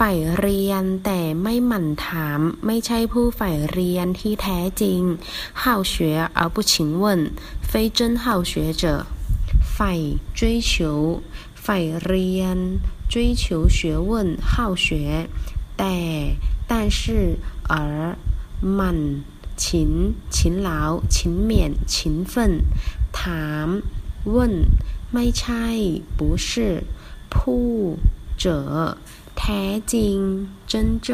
ฝ่ายเรียนแต่ไม่หมั่นถาม ไม่ใช่ผู้ฝ่ายเรียนที่แท้จริง好学而不勤问非真好学者ฝ่าย追求ฝ่ายเรียน追求学问好学แต่但是而หมั่น勤勤劳勤勉勤奋ถาม问ไม่ใช่不是ผู้者 แท้จริง真正